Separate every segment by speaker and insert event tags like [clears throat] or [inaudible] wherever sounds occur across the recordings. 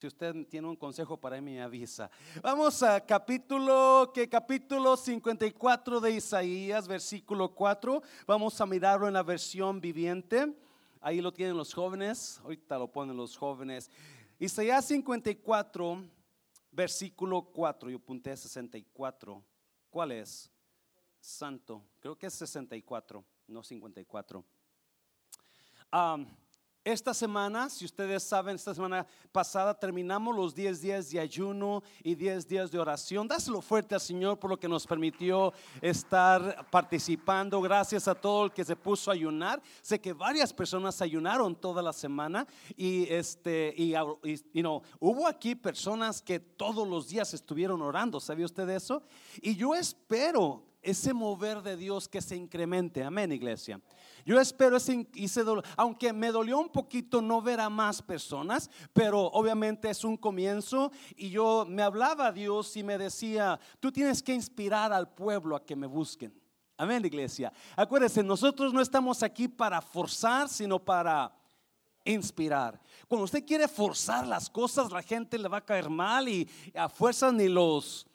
Speaker 1: Si usted tiene un consejo para mí, me avisa. Vamos a capítulo, que capítulo 54 de Isaías, versículo 4. Vamos a mirarlo en la versión viviente. Ahí lo tienen los jóvenes. Ahorita lo ponen los jóvenes. Isaías 54, versículo 4. Yo apunté 64. ¿Cuál es? Santo. Creo que es 64, no 54. Um, esta semana, si ustedes saben, esta semana pasada terminamos los 10 días de ayuno y 10 días de oración. Dáselo fuerte al Señor por lo que nos permitió estar participando. Gracias a todo el que se puso a ayunar. Sé que varias personas ayunaron toda la semana y este y, y no, hubo aquí personas que todos los días estuvieron orando. ¿Sabía usted eso? Y yo espero ese mover de Dios que se incremente. Amén, iglesia. Yo espero aunque me dolió un poquito no ver a más personas, pero obviamente es un comienzo y yo me hablaba Dios y me decía, tú tienes que inspirar al pueblo a que me busquen. Amén, iglesia. Acuérdense, nosotros no estamos aquí para forzar, sino para inspirar. Cuando usted quiere forzar las cosas, la gente le va a caer mal y a fuerza ni los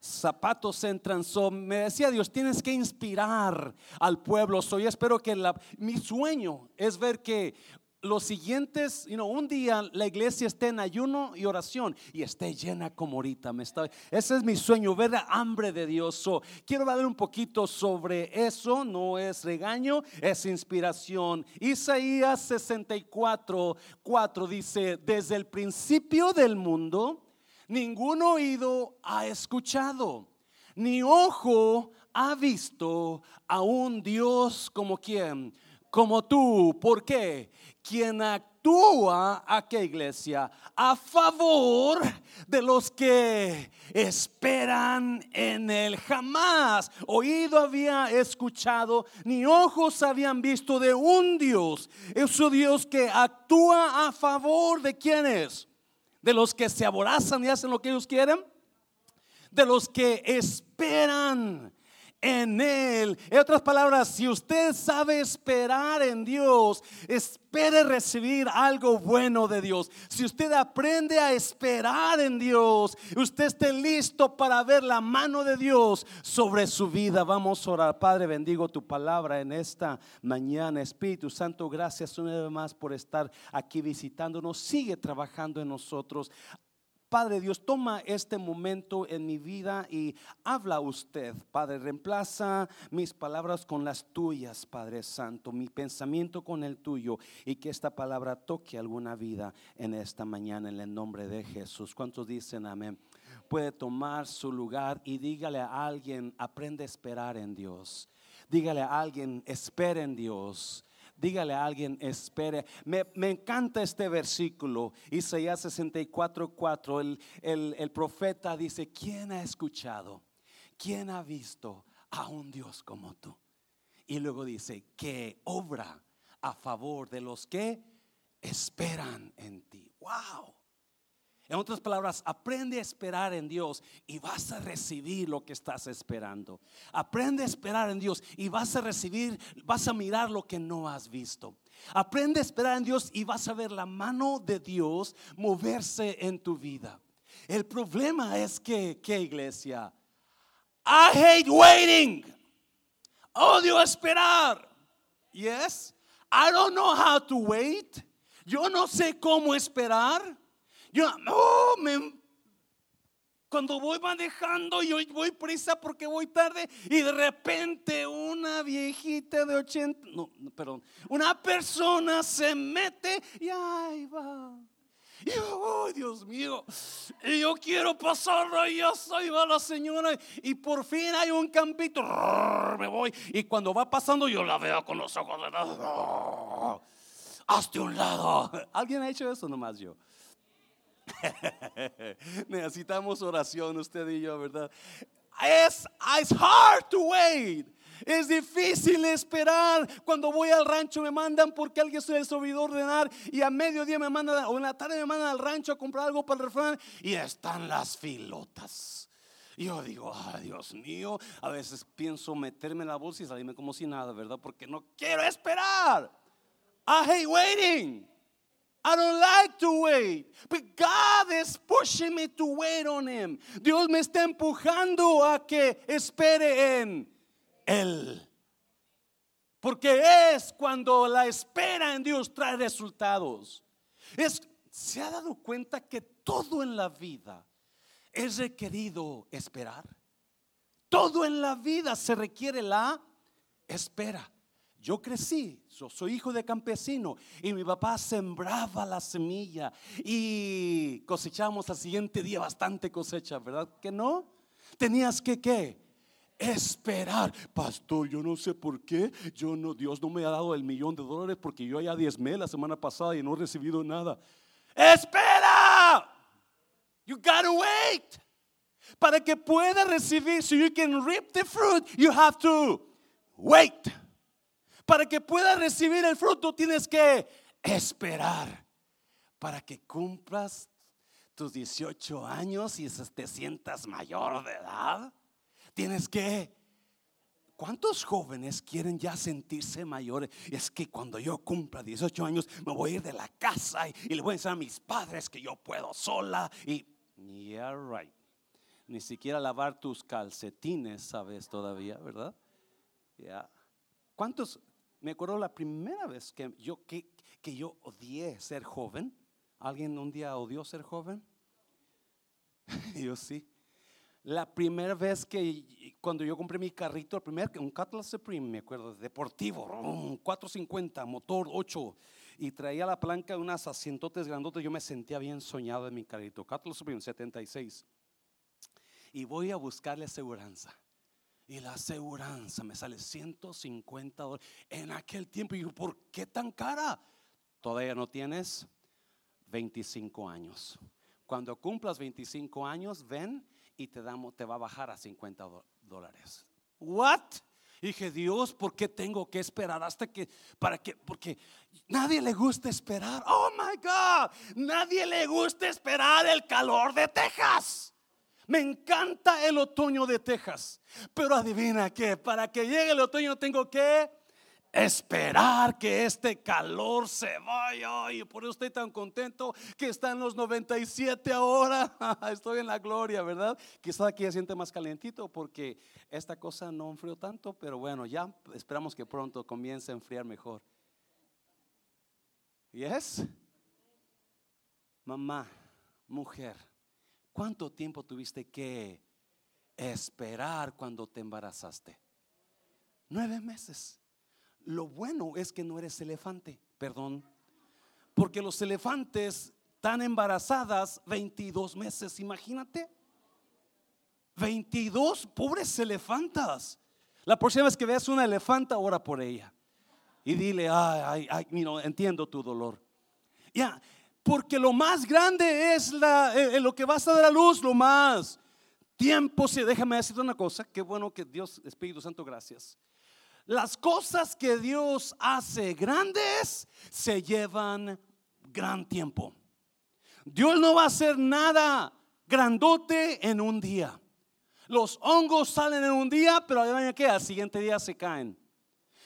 Speaker 1: zapatos entran. So, me decía Dios, tienes que inspirar al pueblo. Soy espero que mi sueño es ver que los siguientes, you know, un día la iglesia esté en ayuno y oración y esté llena como ahorita. Me está, ese es mi sueño, ver la hambre de Dios. So, quiero hablar un poquito sobre eso, no es regaño, es inspiración. Isaías 64, 4 dice, desde el principio del mundo, ningún oído ha escuchado, ni ojo ha visto a un Dios como quien, como tú. ¿Por qué? Quien actúa a qué iglesia? A favor de los que esperan en él. Jamás oído había escuchado, ni ojos habían visto de un Dios. Es Dios que actúa a favor de quienes de los que se aborazan y hacen lo que ellos quieren, de los que esperan en Él. En otras palabras, si usted sabe esperar en Dios, espere recibir algo bueno de Dios. Si usted aprende a esperar en Dios, usted esté listo para ver la mano de Dios sobre su vida. Vamos a orar. Padre, bendigo tu palabra en esta mañana. Espíritu Santo, gracias una vez más por estar aquí visitándonos. Sigue trabajando en nosotros. Padre Dios, toma este momento en mi vida y habla usted, Padre. Reemplaza mis palabras con las tuyas, Padre Santo, mi pensamiento con el tuyo y que esta palabra toque alguna vida en esta mañana en el nombre de Jesús. ¿Cuántos dicen amén? Puede tomar su lugar y dígale a alguien, aprende a esperar en Dios. Dígale a alguien, espera en Dios. Dígale a alguien, espere. Me, encanta este versículo, Isaías 64, 4. El, el, el profeta dice, ¿quién ha escuchado? ¿Quién ha visto a un Dios como tú? Y luego dice, que obra a favor de los que esperan en ti. ¡Wow! En otras palabras, aprende a esperar en Dios y vas a recibir lo que estás esperando. Aprende a esperar en Dios y vas a recibir, vas a mirar lo que no has visto. Aprende a esperar en Dios y vas a ver la mano de Dios moverse en tu vida. El problema es que, ¿qué iglesia? I hate waiting. Odio esperar. Yes. I don't know how to wait. Yo no sé cómo esperar. Yo, no, me, cuando voy manejando, yo voy prisa porque voy tarde y de repente una viejita de 80, no, perdón, una persona se mete y ahí va. Y oh, Dios mío, y yo quiero pasar ahí, ahí va la señora y por fin hay un campito, me voy y cuando va pasando yo la veo con los ojos de hazte un lado. [laughs] ¿Alguien ha hecho eso nomás yo? [laughs] Necesitamos oración usted y yo, ¿verdad? Es it's hard to wait. Es difícil esperar. Cuando voy al rancho me mandan porque alguien se les olvidó ordenar y a mediodía me mandan o en la tarde me mandan al rancho a comprar algo para el restaurante y están las filotas. Yo digo, ay Dios mío, a veces pienso meterme en la bolsa y salirme como si nada, ¿verdad? Porque no quiero esperar. I hate waiting. I don't like to wait. But God is pushing me to wait on Him. Dios me está empujando a que espere en Él. Porque es cuando la espera en Dios trae resultados. Es, ¿Se ha dado cuenta que todo en la vida es requerido esperar? Todo en la vida se requiere la espera. Yo crecí, soy hijo de campesino y mi papá sembraba la semilla y cosechamos al siguiente día bastante cosecha, ¿verdad que no? Tenías que qué? Esperar, pastor. Yo no sé por qué. Yo no, Dios no me ha dado el millón de dólares porque yo ya diezmé la semana pasada y no he recibido nada. Espera. You gotta wait. Para que pueda recibir, so you can reap the fruit, you have to wait. Para que pueda recibir el fruto, tienes que esperar. Para que cumplas tus 18 años y te sientas mayor de edad, tienes que ¿Cuántos jóvenes quieren ya sentirse mayores? Es que cuando yo cumpla 18 años me voy a ir de la casa y, le voy a decir a mis padres que yo puedo sola. Y, yeah, right. Ni siquiera lavar tus calcetines, sabes todavía, ¿verdad? Ya. ¿Cuántos? Me acuerdo la primera vez que yo, que, que yo odié ser joven. ¿Alguien un día odió ser joven? [laughs] yo sí. La primera vez que cuando yo compré mi carrito, el primer, un Cutlass Supreme, me acuerdo, deportivo, 450, motor 8, y traía la palanca de unas asientotes grandotes, yo me sentía bien soñado en mi carrito, Cutlass Supreme 76. Y voy a buscarle aseguranza. Y la aseguranza me sale 150 dólares. En aquel tiempo, y yo, ¿por qué tan cara? Todavía no tienes 25 años. Cuando cumplas 25 años, ven y te, damos, te va a bajar a 50 dólares. ¿What? dije, Dios, ¿por qué tengo que esperar hasta que, para que, porque nadie le gusta esperar. Oh my God, nadie le gusta esperar el calor de Texas. Me encanta el otoño de Texas. Pero adivina que para que llegue el otoño tengo que esperar que este calor se vaya. Y por eso estoy tan contento que está en los 97 ahora. [laughs] Estoy en la gloria, ¿verdad? Quizá aquí se siente más calentito porque esta cosa no enfrió tanto, pero bueno, ya esperamos que pronto comience a enfriar mejor. ¿Yes? Mamá, mujer, ¿cuánto tiempo tuviste que esperar cuando te embarazaste? Nueve meses. Lo bueno es que no eres elefante, perdón. Porque los elefantes están embarazadas 22 meses, imagínate. 22 pobres elefantas. La próxima vez que veas una elefanta, ora por ella. Y dile, ay, ay, entiendo tu dolor. Ya, porque lo más grande es la, eh, eh, lo que vas a dar a luz, lo más tiempo. Si déjame decirte una cosa, qué bueno que Dios, Espíritu Santo, gracias. Las cosas que Dios hace grandes se llevan gran tiempo. Dios no va a hacer nada grandote en un día. Los hongos salen en un día, pero que al siguiente día se caen.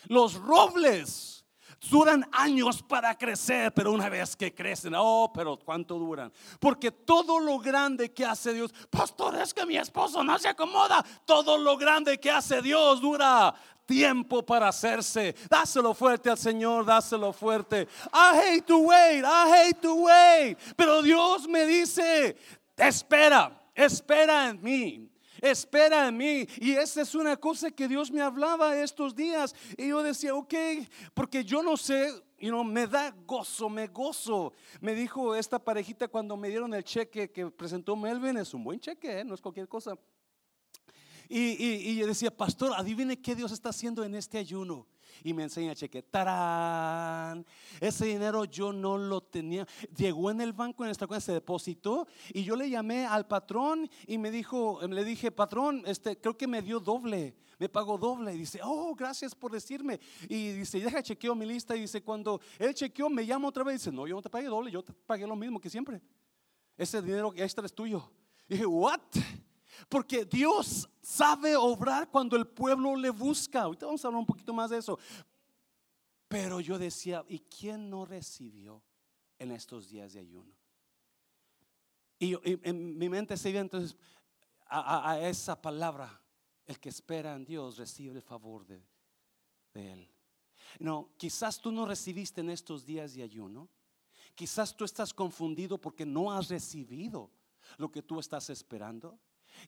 Speaker 1: Los robles duran años para crecer, pero una vez que crecen, oh, pero ¿cuánto duran? Porque todo lo grande que hace Dios, pastor, es que mi esposo no se acomoda. Todo lo grande que hace Dios dura tiempo para hacerse. Dáselo fuerte al Señor, dáselo fuerte. I hate to wait, I hate to wait. Pero Dios me dice, espera, espera en mí. Espera en mí. Y esa es una cosa que Dios me hablaba estos días. Y yo decía, ok, porque yo no sé, y no me da gozo, me gozo. Me dijo esta parejita cuando me dieron el cheque que presentó Melvin, es un buen cheque, ¿eh? no es cualquier cosa. Y, yo decía, pastor, adivine qué Dios está haciendo en este ayuno. Y me enseña cheque, tarán. Ese dinero yo no lo tenía. Llegó en el banco, en esta cuenta, se depositó. Y yo le llamé al patrón y me dijo, le dije, patrón, este, creo que me dio doble, me pagó doble. Y dice, oh, gracias por decirme. Y dice, deja chequeo mi lista. Y dice, cuando él chequeó, me llama otra vez. Y dice, no, yo no te pagué doble, yo te pagué lo mismo que siempre. Ese dinero extra es tuyo. Y dije, what? Porque Dios sabe obrar cuando el pueblo le busca. Ahorita vamos a hablar un poquito más de eso. Pero yo decía, ¿y quién no recibió en estos días de ayuno. Y, en mi mente se iba entonces a, esa palabra, el que espera en Dios recibe el favor de, de Él. No, quizás tú no recibiste en estos días de ayuno. Quizás tú estás confundido porque no has recibido lo que tú estás esperando.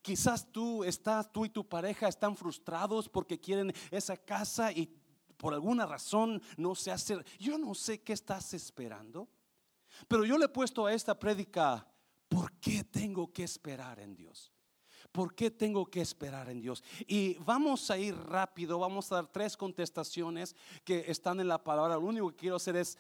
Speaker 1: Quizás tú estás, tú y tu pareja están frustrados porque quieren esa casa y por alguna razón no se hace. Yo no sé qué estás esperando, pero yo le he puesto a esta prédica, ¿por qué tengo que esperar en Dios? ¿Por qué tengo que esperar en Dios? Y vamos a ir rápido, vamos a dar tres contestaciones que están en la palabra. Lo único que quiero hacer es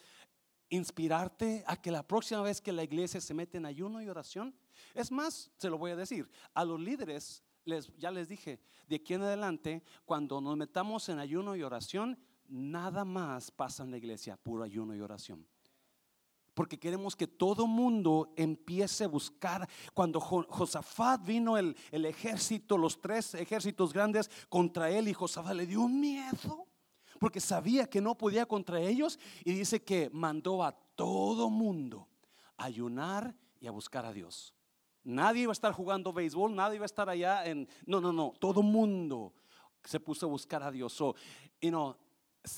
Speaker 1: inspirarte a que la próxima vez que la iglesia se mete en ayuno y oración, es más, se lo voy a decir, a los líderes, les, ya les dije, de aquí en adelante, cuando nos metamos en ayuno y oración, nada más pasa en la iglesia, puro ayuno y oración. Porque queremos que todo mundo empiece a buscar. Cuando Josafat vino el, el ejército, los tres ejércitos grandes contra él, y Josafat le dio miedo porque sabía que no podía contra ellos y dice que mandó a todo mundo a ayunar y a buscar a Dios. Nadie iba a estar jugando béisbol, nadie iba a estar allá en... No, no, no, todo mundo se puso a buscar a Dios. So, you know,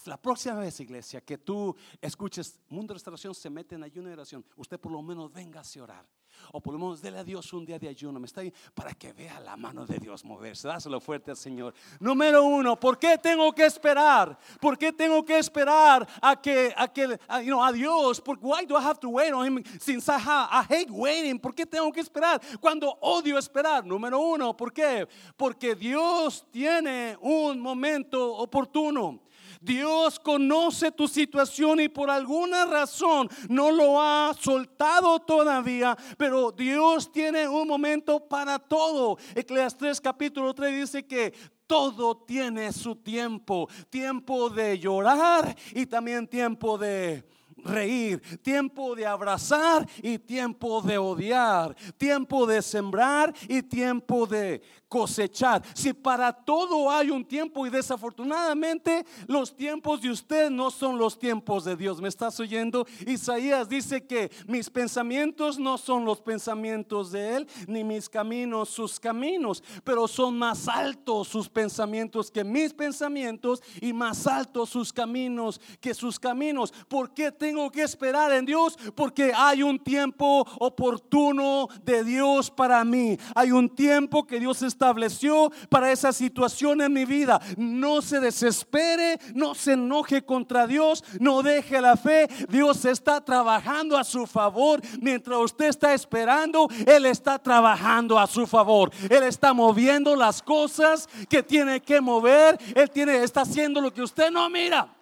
Speaker 1: la próxima vez, iglesia, que tú escuches Mundo de Restauración se mete en ayuno y oración, usted por lo menos venga a orar. O por lo menos dele a Dios un día de ayuno. Me está ahí para que vea la mano de Dios moverse. Dáselo fuerte al Señor. Número uno, ¿por qué tengo que esperar? ¿Por qué tengo que esperar a que, a que, a, you know, a Dios? why do I have to wait on Him since I, I hate waiting? ¿Por qué tengo que esperar cuando odio esperar? Número uno, ¿por qué? Porque Dios tiene un momento oportuno. Dios conoce tu situación y por alguna razón no lo ha soltado todavía, pero Dios tiene un momento para todo. Eclesiastes capítulo 3 dice que todo tiene su tiempo, tiempo de llorar y también tiempo de reír, tiempo de abrazar y tiempo de odiar, tiempo de sembrar y tiempo de cosechar. Si para todo hay un tiempo y desafortunadamente los tiempos de usted no son los tiempos de Dios. ¿Me estás oyendo? Isaías dice que mis pensamientos no son los pensamientos de Él, ni mis caminos sus caminos, pero son más altos sus pensamientos que mis pensamientos y más altos sus caminos que sus caminos. ¿Por qué tengo que esperar en Dios? Porque hay un tiempo oportuno de Dios para mí. Hay un tiempo que Dios está estableció para esa situación en mi vida. No se desespere, no se enoje contra Dios, no deje la fe. Dios está trabajando a su favor. Mientras usted está esperando, Él está trabajando a su favor. Él está moviendo las cosas que tiene que mover. Él tiene, está haciendo lo que usted no mira.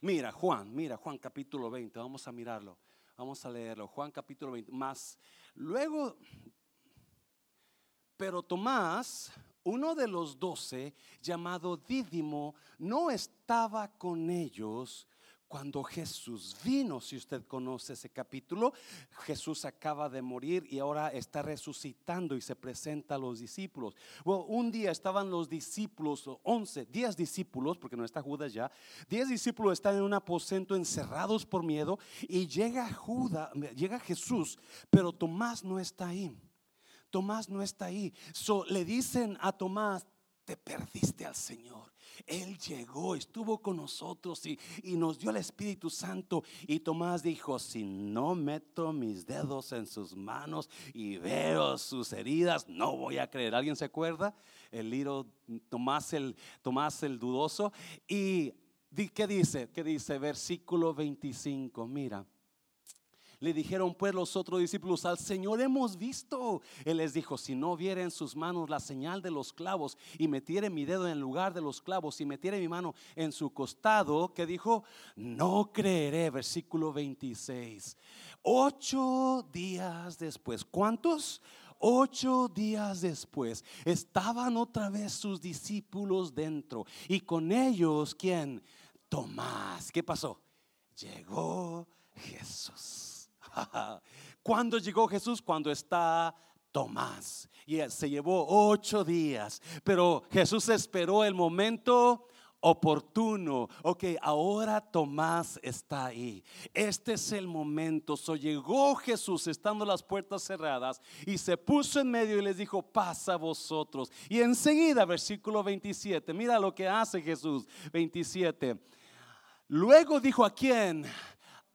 Speaker 1: Mira, Juan, mira, Juan capítulo 20, vamos a mirarlo, vamos a leerlo. Juan capítulo 20, más. Luego pero Tomás, uno de los doce, llamado Dídimo, no estaba con ellos cuando Jesús vino. Si usted conoce ese capítulo, Jesús acaba de morir y ahora está resucitando y se presenta a los discípulos. un día estaban los discípulos, once, diez discípulos, porque no está Judas ya, diez discípulos están en un aposento encerrados por miedo y llega Judas, llega Jesús, pero Tomás no está ahí. Tomás no está ahí. So, le dicen a Tomás, te perdiste al Señor. Él llegó, estuvo con nosotros y, nos dio el Espíritu Santo. Y Tomás dijo, si no meto mis dedos en sus manos y veo sus heridas, no voy a creer. ¿Alguien se acuerda? El libro Tomás el, Tomás el dudoso. Y ¿qué dice? ¿Qué dice? Versículo 25, mira. Le dijeron pues los otros discípulos, al Señor hemos visto. Él les dijo, si no viera en sus manos la señal de los clavos y metiere mi dedo en el lugar de los clavos y metiere mi mano en su costado, que dijo, no creeré. Versículo 26. Ocho días después, ¿cuántos? Ocho días después estaban otra vez sus discípulos dentro y con ellos, ¿quién? Tomás. ¿Qué pasó? Llegó Jesús. [laughs] ¿Cuándo llegó Jesús? Cuando está Tomás. Y se llevó ocho días. Pero Jesús esperó el momento oportuno. Ok, ahora Tomás está ahí. Este es el momento. So llegó Jesús estando las puertas cerradas y se puso en medio y les dijo, pasa vosotros. Y enseguida, versículo 27, mira lo que hace Jesús, 27. Luego dijo a quién?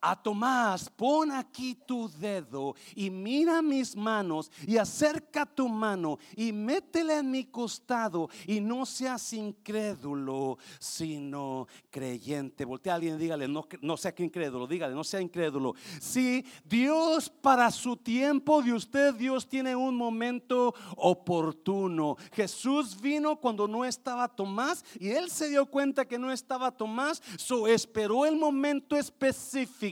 Speaker 1: A Tomás, pon aquí tu dedo y mira mis manos y acerca tu mano y métela en mi costado y no seas incrédulo, sino creyente. Voltea a alguien y dígale, no, no sea incrédulo, dígale, no sea incrédulo. Si Dios para su tiempo de usted, Dios tiene un momento oportuno. Jesús vino cuando no estaba Tomás y él se dio cuenta que no estaba Tomás, so esperó el momento específico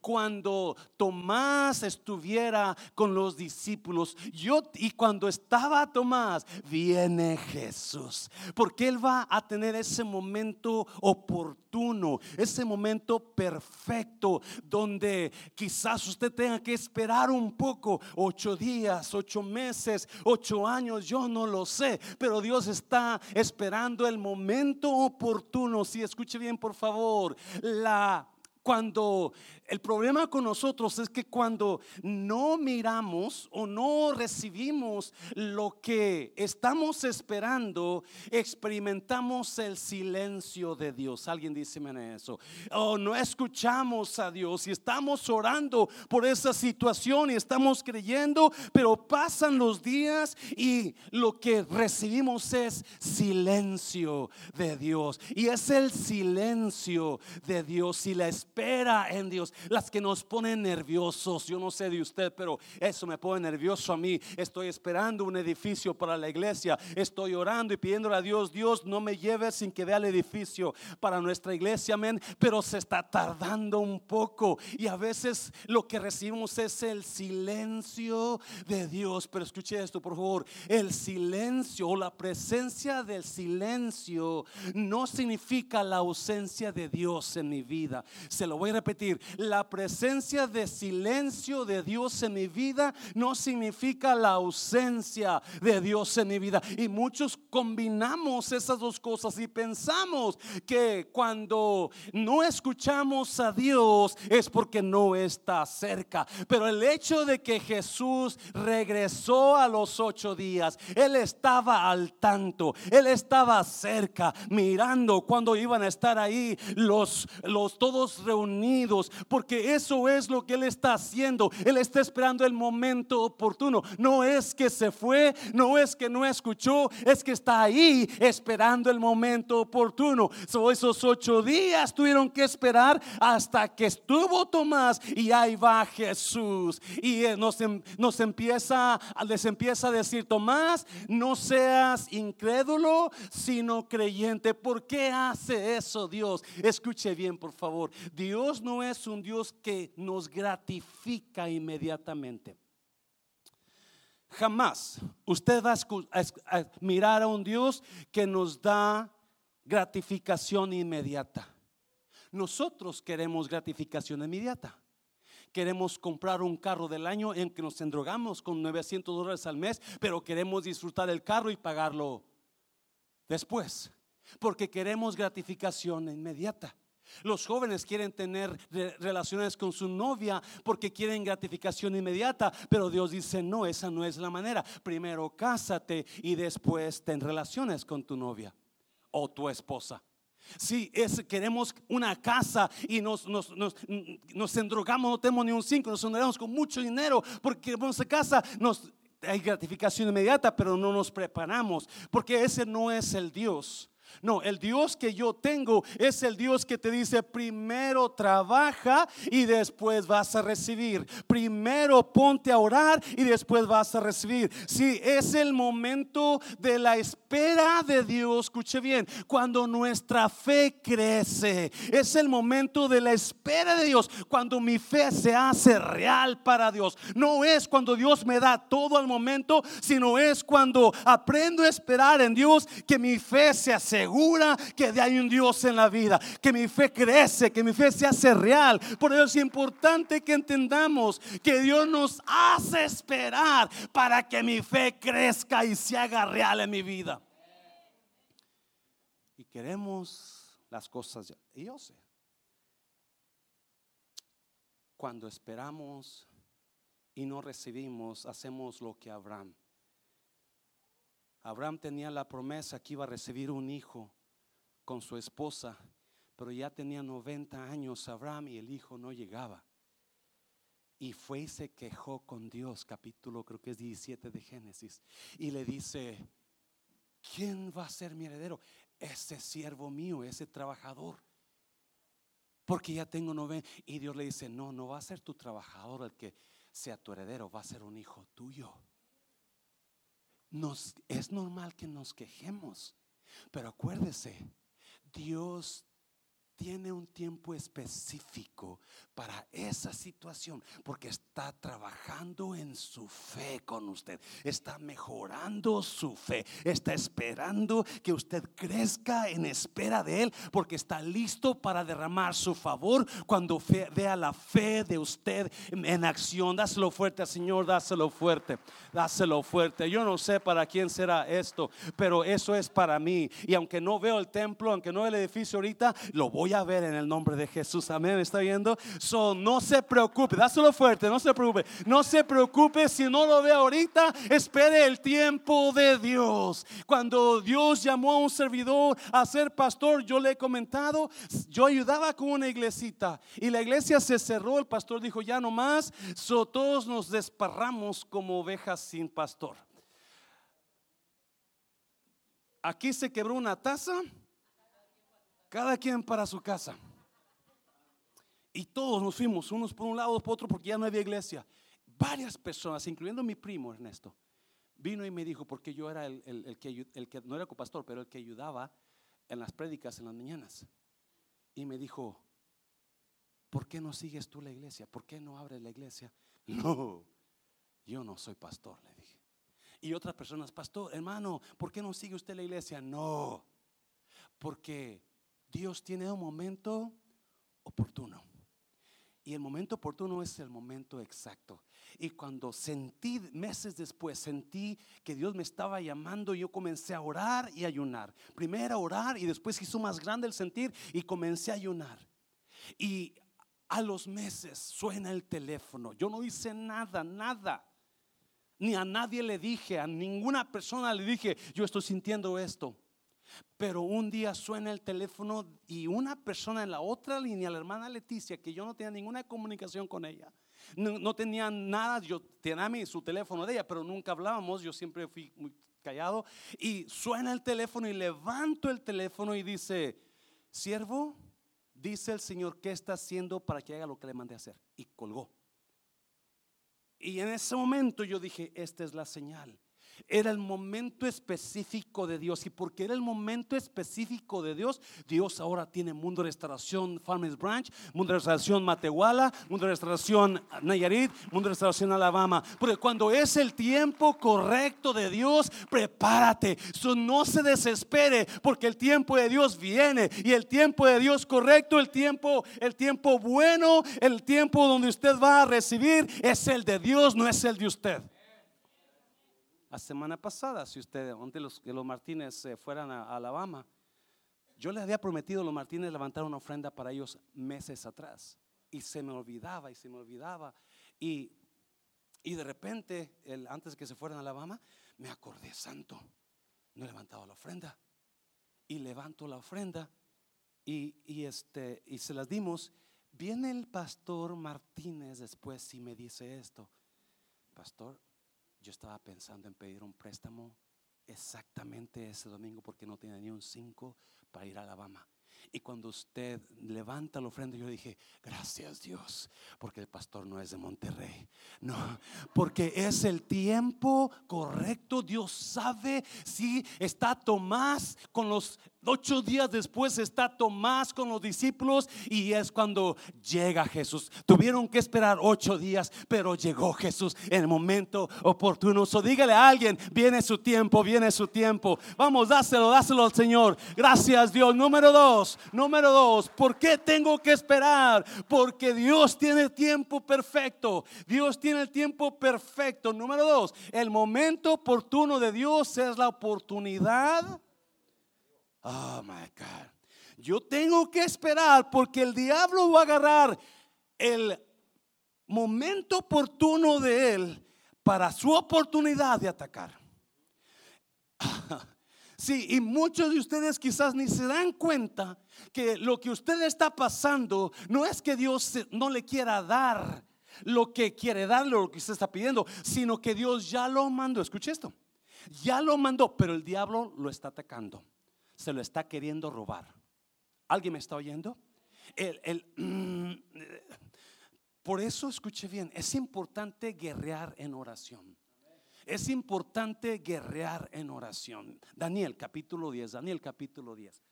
Speaker 1: cuando Tomás estuviera con los discípulos. Yo y cuando estaba Tomás, viene Jesús, porque él va a tener ese momento oportuno, ese momento perfecto donde quizás usted tenga que esperar un poco, ocho días, ocho meses, ocho años, yo no lo sé, pero Dios está esperando el momento oportuno. Si escuche bien, por favor, la cuando el problema con nosotros es que cuando no miramos o no recibimos lo que estamos esperando, experimentamos el silencio de Dios. Alguien dice eso. O no escuchamos a Dios y estamos orando por esa situación y estamos creyendo, pero pasan los días y lo que recibimos es silencio de Dios. Y es el silencio de Dios y la espera en Dios las que nos ponen nerviosos. Yo no sé de usted, pero eso me pone nervioso a mí. Estoy esperando un edificio para la iglesia. Estoy orando y pidiéndole a Dios, Dios, no me lleve sin que vea el edificio para nuestra iglesia, amén. Pero se está tardando un poco y a veces lo que recibimos es el silencio de Dios. Pero escuche esto, por favor. El silencio o la presencia del silencio no significa la ausencia de Dios en mi vida. Se lo voy a repetir la presencia de silencio de Dios en mi vida no significa la ausencia de Dios en mi vida. Y muchos combinamos esas dos cosas y pensamos que cuando no escuchamos a Dios es porque no está cerca. Pero el hecho de que Jesús regresó a los ocho días, Él estaba al tanto, Él estaba cerca, mirando cuando iban a estar ahí los, los todos reunidos porque eso es lo que Él está haciendo. Él está esperando el momento oportuno. No es que se fue, no es que no escuchó, es que está ahí esperando el momento oportuno. So, esos ocho días tuvieron que esperar hasta que estuvo Tomás y ahí va Jesús. Y nos, em, nos empieza, les empieza a decir, Tomás, no seas incrédulo, sino creyente. ¿Por qué hace eso Dios? Escuche bien, por favor. Dios no es un Dios que nos gratifica inmediatamente. Jamás usted va a mirar a un Dios que nos da gratificación inmediata. Nosotros queremos gratificación inmediata. Queremos comprar un carro del año en que nos endrogamos con 900 dólares al mes, pero queremos disfrutar el carro y pagarlo después, porque queremos gratificación inmediata. Los jóvenes quieren tener relaciones con su novia porque quieren gratificación inmediata, pero Dios dice, no, esa no es la manera. Primero cásate y después ten relaciones con tu novia o tu esposa. Si queremos una casa y nos, nos, nos, endrogamos, no tenemos ni un cinco, nos endrogamos con mucho dinero porque queremos esa casa, hay gratificación inmediata, pero no nos preparamos porque ese no es el Dios no, el Dios que yo tengo es el Dios que te dice, primero trabaja y después vas a recibir. Primero ponte a orar y después vas a recibir. Si es el momento de la espera de Dios, escuche bien, cuando nuestra fe crece, es el momento de la espera de Dios, cuando mi fe se hace real para Dios. No es cuando Dios me da todo al momento, sino es cuando aprendo a esperar en Dios que mi fe se hace segura que hay un Dios en la vida, que mi fe crece, que mi fe se hace real. Por eso es importante que entendamos que Dios nos hace esperar para que mi fe crezca y se haga real en mi vida. Y queremos las cosas ya. Y yo sé. Cuando esperamos y no recibimos, hacemos lo que Abraham. Abraham tenía la promesa que iba a recibir un hijo con su esposa, pero ya tenía 90 años Abraham y el hijo no llegaba. Y fue y se quejó con Dios, capítulo creo que es 17 de Génesis, y le dice, ¿quién va a ser mi heredero? Ese siervo mío, ese trabajador. Porque ya tengo 90. Y Dios le dice, no, no va a ser tu trabajador el que sea tu heredero, va a ser un hijo tuyo. Nos, es normal que nos quejemos, pero acuérdese, Dios tiene un tiempo específico para esa situación, porque está trabajando en su fe con usted, está mejorando su fe, está esperando que usted crezca en espera de Él, porque está listo para derramar su favor cuando vea la fe de usted en acción. Dáselo fuerte, Señor, dáselo fuerte, dáselo fuerte. Yo no sé para quién será esto, pero eso es para mí. Y aunque no veo el templo, aunque no el edificio ahorita, lo voy a ver en el nombre de Jesús. Amén, ¿está viendo? So, no se preocupe, dáselo fuerte, no se preocupe. No se preocupe si no lo ve ahorita, espere el tiempo de Dios. Cuando Dios llamó a un servidor a ser pastor, yo le he comentado, yo ayudaba con una iglesita y la iglesia se cerró, el pastor dijo, ya no más, so, todos nos desparramos como ovejas sin pastor. Aquí se quebró una taza cada quien para su casa. Y todos nos fuimos, unos por un lado, otros por otro, porque ya no había iglesia. Varias personas, incluyendo mi primo Ernesto, vino y me dijo, porque yo era el, que, el que no era copastor, pero el que ayudaba en las prédicas en las mañanas. Y me dijo, ¿por qué no sigues tú la iglesia? ¿Por qué no abres la iglesia? [laughs] No, yo no soy pastor, le dije. Y otras personas, pastor, hermano, ¿por qué no sigue usted la iglesia? No, porque Dios tiene un momento oportuno. Y el momento oportuno es el momento exacto. Y cuando sentí, meses después, sentí que Dios me estaba llamando, yo comencé a orar y ayunar. Primero a orar y después hizo más grande el sentir y comencé a ayunar. Y a los meses suena el teléfono. Yo no hice nada, nada. Ni a nadie le dije, a ninguna persona le dije, yo estoy sintiendo esto. Pero un día suena el teléfono y una persona en la otra línea, la hermana Leticia, que yo no tenía ninguna comunicación con ella, no, tenía nada, yo tenía mi, su teléfono de ella, pero nunca hablábamos, yo siempre fui muy callado. Y suena el teléfono y levanto el teléfono y dice, siervo, dice el Señor, ¿qué está haciendo para que haga lo que le mandé a hacer? Y colgó. Y en ese momento yo dije, esta es la señal. Era el momento específico de Dios. Y porque era el momento específico de Dios, Dios ahora tiene Mundo de Restauración Farmers Branch, Mundo de Restauración Matehuala, Mundo de Restauración Nayarit, Mundo de Restauración Alabama. Porque cuando es el tiempo correcto de Dios, prepárate. no se desespere, porque el tiempo de Dios viene. Y el tiempo de Dios correcto, el tiempo, el tiempo bueno, el tiempo donde usted va a recibir, es el de Dios, no es el de usted la semana pasada, si usted, antes los, que los Martínez fueran a, Alabama, yo les había prometido a los Martínez levantar una ofrenda para ellos meses atrás. Y se me olvidaba y se me olvidaba. Y, y de repente, antes que se fueran a Alabama, me acordé, santo, no he levantado la ofrenda. Y levanto la ofrenda y, y, este, y se las dimos. Viene el pastor Martínez después y me dice esto, pastor, yo estaba pensando en pedir un préstamo exactamente ese domingo porque no tenía ni un 5 para ir a Alabama. Y cuando usted levanta la ofrenda, yo dije, gracias Dios, porque el pastor no es de Monterrey. No, porque es el tiempo correcto. Dios sabe si está Tomás con los Ocho días después está Tomás con los discípulos y es cuando llega Jesús. Tuvieron que esperar ocho días, pero llegó Jesús en el momento oportuno. So dígale a alguien, viene su tiempo, viene su tiempo. Vamos, dáselo, dáselo al Señor. Gracias Dios. Número dos, número dos. ¿Por qué tengo que esperar? Porque Dios tiene tiempo perfecto. Dios tiene el tiempo perfecto. Número dos, el momento oportuno de Dios es la oportunidad Oh my God. Yo tengo que esperar porque el diablo va a agarrar el momento oportuno de él para su oportunidad de atacar. [laughs] Sí, y muchos de ustedes quizás ni se dan cuenta que lo que usted está pasando no es que Dios no le quiera dar lo que quiere darle, lo que usted está pidiendo, sino que Dios ya lo mandó. Escuche esto, ya lo mandó, pero el diablo lo está atacando, se lo está queriendo robar. ¿Alguien me está oyendo? El, mm, por eso escuche bien, es importante guerrear en oración. Es importante guerrear en oración. Daniel capítulo 10, Daniel capítulo 10.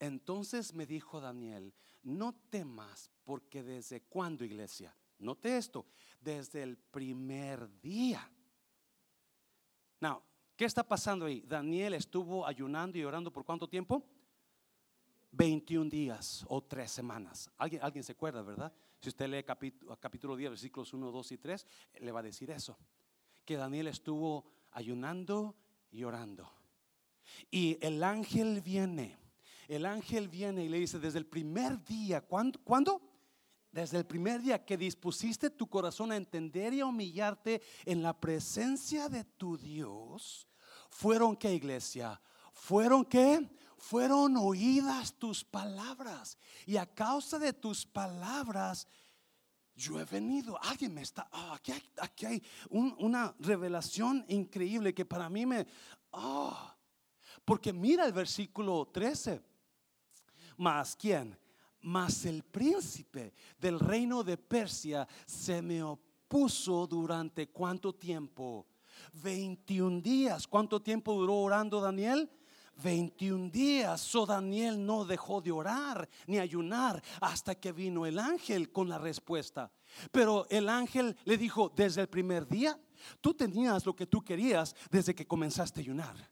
Speaker 1: Entonces me dijo Daniel, no temas porque desde cuándo iglesia, note esto, desde el primer día. Now, ¿qué está pasando ahí? Daniel estuvo ayunando y orando por cuánto tiempo? 21 días o 3 semanas. ¿Alguien, alguien se acuerda, verdad? Si usted lee capítulo, capítulo 10, versículos 1, 2 y 3, le va a decir eso que Daniel estuvo ayunando y orando. Y el ángel viene, el ángel viene y le dice, desde el primer día, ¿cuándo? Desde el primer día que dispusiste tu corazón a entender y a humillarte en la presencia de tu Dios, fueron qué iglesia? Fueron qué? Fueron oídas tus palabras. Y a causa de tus palabras, yo he venido, alguien me está, ah, aquí hay, aquí hay una revelación increíble que para mí me, ah, porque mira el versículo 13, más quién, más el príncipe del reino de Persia se me opuso durante cuánto tiempo, 21 días, ¿cuánto tiempo duró orando Daniel? 21 días. So Daniel no dejó de orar ni ayunar hasta que vino el ángel con la respuesta. Pero el ángel le dijo, desde el primer día, tú tenías lo que tú querías desde que comenzaste a ayunar.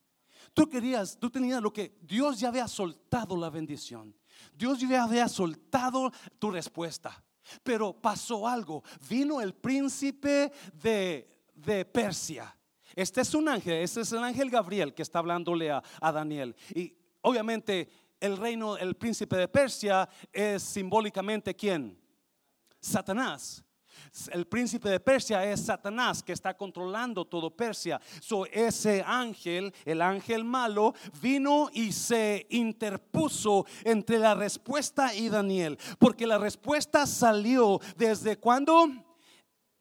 Speaker 1: Tú querías, tú tenías lo que Dios ya había soltado la bendición. Dios ya había soltado tu respuesta. Pero pasó algo. Vino el príncipe de, de Persia este es un ángel, este es el ángel Gabriel que está hablándole a, Daniel. Y obviamente el reino, el príncipe de Persia es simbólicamente quién? Satanás. El príncipe de Persia es Satanás que está controlando todo Persia. So, ese ángel, el ángel malo, vino y se interpuso entre la respuesta y Daniel. Porque la respuesta salió desde cuando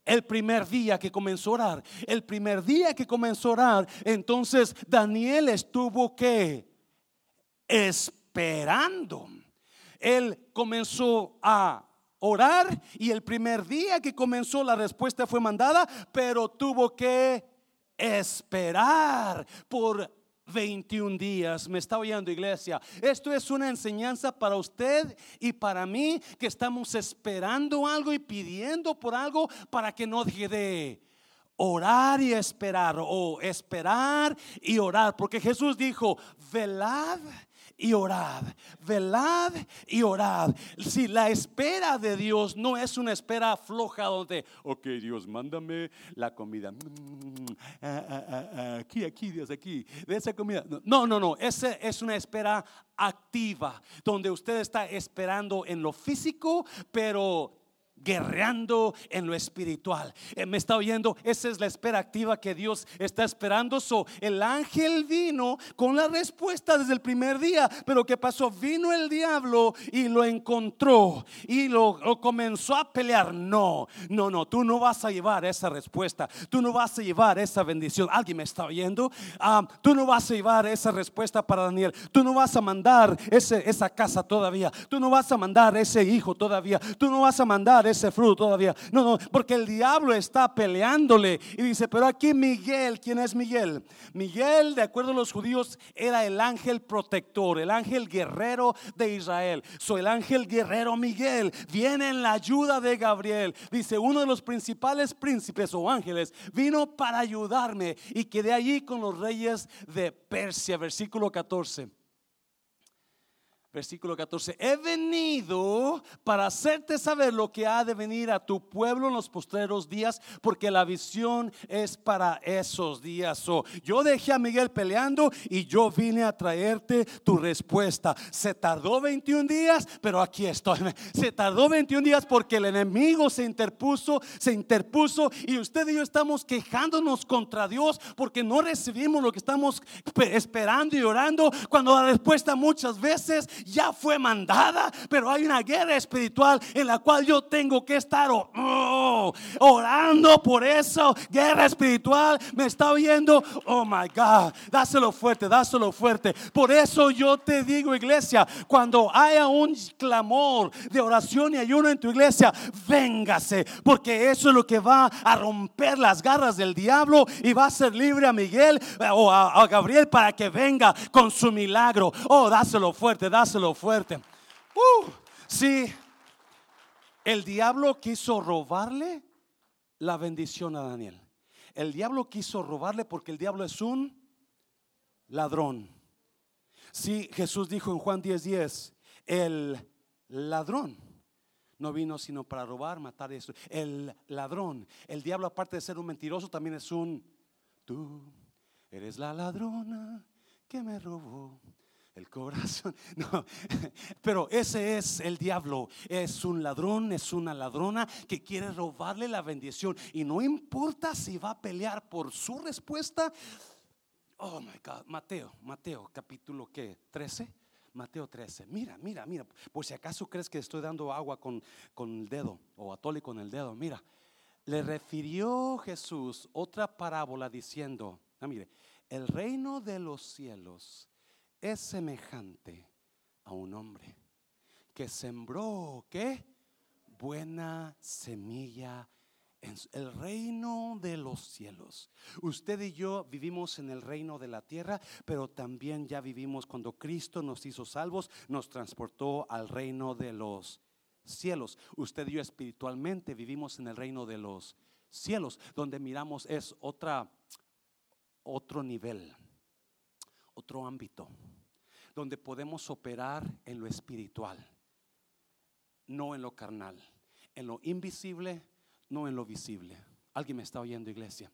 Speaker 1: el primer día que comenzó a orar, el primer día que comenzó a orar, entonces Daniel estuvo que esperando. Él comenzó a orar y el primer día que comenzó la respuesta fue mandada, pero tuvo que esperar por 21 días. Me está oyendo iglesia. Esto es una enseñanza para usted y para mí que estamos esperando algo y pidiendo por algo para que no de orar y esperar o esperar y orar. Porque Jesús dijo, velad y orad, velad y orad. Si la espera de Dios no es una espera floja donde, ok Dios, mándame la comida. Mm, ah, ah, ah, aquí, aquí, Dios, aquí, de esa comida. No, no, no, esa es una espera activa, donde usted está esperando en lo físico, pero guerreando en lo espiritual. Eh, me está oyendo, esa es la espera activa que Dios está esperando. So, el ángel vino con la respuesta desde el primer día, pero ¿qué pasó? Vino el diablo y lo encontró y lo, comenzó a pelear. No, no, no, tú no vas a llevar esa respuesta, tú no vas a llevar esa bendición. ¿Alguien me está oyendo? Ah, tú no vas a llevar esa respuesta para Daniel, tú no vas a mandar ese, esa casa todavía, tú no vas a mandar ese hijo todavía, tú no vas a mandar ese fruto todavía. No, no, porque el diablo está peleándole y dice, pero aquí Miguel, ¿quién es Miguel? Miguel, de acuerdo a los judíos, era el ángel protector, el ángel guerrero de Israel. Soy el ángel guerrero Miguel, viene en la ayuda de Gabriel. Dice, uno de los principales príncipes o ángeles vino para ayudarme y quedé allí con los reyes de Persia, versículo 14. Versículo 14, he venido para hacerte saber lo que ha de venir a tu pueblo en los postreros días, porque la visión es para esos días. yo dejé a Miguel peleando y yo vine a traerte tu respuesta. Se tardó 21 días, pero aquí estoy. [laughs] Se tardó 21 días porque el enemigo se interpuso, se interpuso y usted y yo estamos quejándonos contra Dios porque no recibimos lo que estamos esperando y orando, cuando la respuesta muchas veces ya fue mandada, pero hay una guerra espiritual en la cual yo tengo que estar oh, orando por eso. Guerra espiritual, me está oyendo. Oh my God, dáselo fuerte, dáselo fuerte. Por eso yo te digo, iglesia, cuando haya un clamor de oración y ayuno en tu iglesia, véngase, porque eso es lo que va a romper las garras del diablo y va a ser libre a Miguel eh, o a, a Gabriel para que venga con su milagro. Oh, dáselo fuerte, dáselo fuerte. Uh, sí, el diablo quiso robarle la bendición a Daniel. El diablo quiso robarle porque el diablo es un ladrón. Sí, Jesús dijo en Juan 10:10, 10, el ladrón no vino sino para robar, matar eso. El ladrón, el diablo aparte de ser un mentiroso también es un tú eres la ladrona que me robó el corazón. [laughs] No, pero ese es el diablo. Es un ladrón, es una ladrona que quiere robarle la bendición. Y no importa si va a pelear por su respuesta. Oh my God, Mateo, Mateo, capítulo que 13. Mateo 13. Mira, mira, mira. Por si acaso crees que estoy dando agua con, con el dedo o atole con el dedo. Mira, le refirió Jesús otra parábola diciendo: ah, mire, el reino de los cielos es semejante a un hombre que sembró, ¿qué? Buena semilla en el reino de los cielos. Usted y yo vivimos en el reino de la tierra, pero también ya vivimos cuando Cristo nos hizo salvos, nos transportó al reino de los cielos. Usted y yo espiritualmente vivimos en el reino de los cielos, donde miramos es otra otro nivel, otro ámbito donde podemos operar en lo espiritual, no en lo carnal, en lo invisible, no en lo visible. ¿Alguien me está oyendo, iglesia?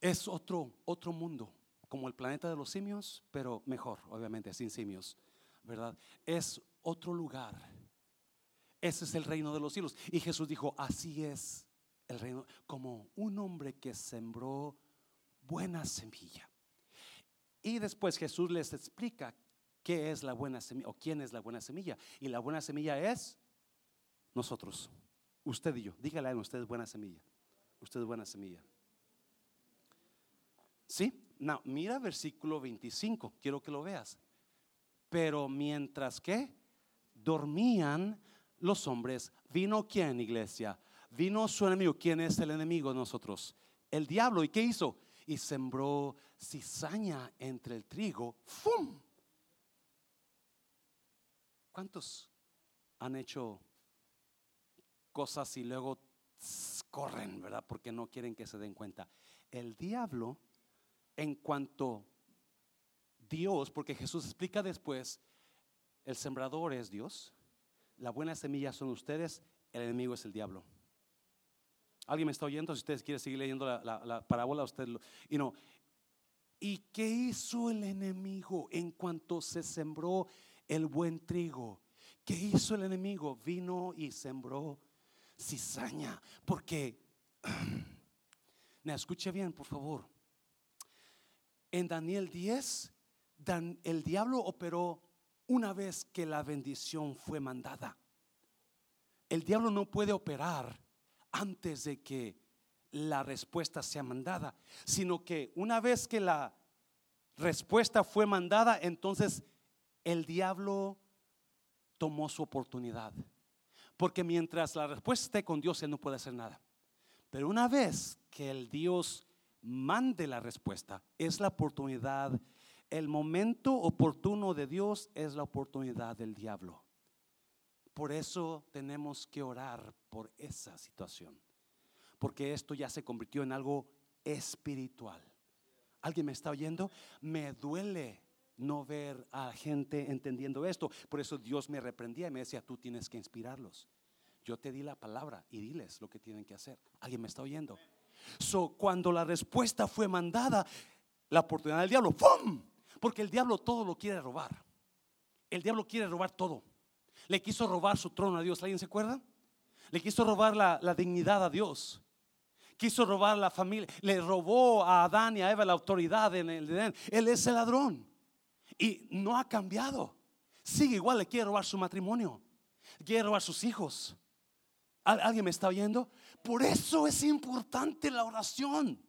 Speaker 1: Es otro, otro mundo, como el planeta de los simios, pero mejor, obviamente, sin simios, ¿verdad? Es otro lugar. Ese es el reino de los cielos. Y Jesús dijo, así es el reino, como un hombre que sembró buena semilla. Y después Jesús les explica qué es la buena semilla o quién es la buena semilla. Y la buena semilla es nosotros, usted y yo. Dígale a usted es buena semilla. Usted es buena semilla. ¿Sí? No, mira versículo 25, quiero que lo veas. Pero mientras que dormían los hombres, vino quién, iglesia? Vino su enemigo. ¿Quién es el enemigo de nosotros? El diablo. ¿Y qué hizo? Y sembró cizaña entre el trigo. ¡Fum! ¿Cuántos han hecho cosas y luego corren, verdad? Porque no quieren que se den cuenta. El diablo, en cuanto Dios, porque Jesús explica después, el sembrador es Dios, la buena semilla son ustedes, el enemigo es el diablo. ¿Alguien me está oyendo? Si ustedes quieren seguir leyendo la, parábola, usted lo. Y no. ¿Y qué hizo el enemigo en cuanto se sembró el buen trigo? ¿Qué hizo el enemigo? Vino y sembró cizaña. Porque, [clears throat] me escuche bien, por favor. En Daniel 10, el diablo operó una vez que la bendición fue mandada. El diablo no puede operar antes de que la respuesta sea mandada, sino que una vez que la respuesta fue mandada, entonces el diablo tomó su oportunidad. Porque mientras la respuesta esté con Dios, Él no puede hacer nada. Pero una vez que el Dios mande la respuesta, es la oportunidad, el momento oportuno de Dios es la oportunidad del diablo. Por eso tenemos que orar por esa situación. Porque esto ya se convirtió en algo espiritual. ¿Alguien me está oyendo? Me duele no ver a gente entendiendo esto. Por eso Dios me reprendía y me decía, tú tienes que inspirarlos. Yo te di la palabra y diles lo que tienen que hacer. ¿Alguien me está oyendo? So, cuando la respuesta fue mandada, la oportunidad del diablo, ¡pum! Porque el diablo todo lo quiere robar. El diablo quiere robar todo. Le quiso robar su trono a Dios. ¿Alguien se acuerda? Le quiso robar la, la dignidad a Dios quiso robar la familia, le robó a Adán y a Eva la autoridad en el Edén. Él es el ladrón y no ha cambiado. Sigue igual, le quiere robar su matrimonio, quiere robar sus hijos. ¿Alguien me está oyendo? Por eso es importante la oración.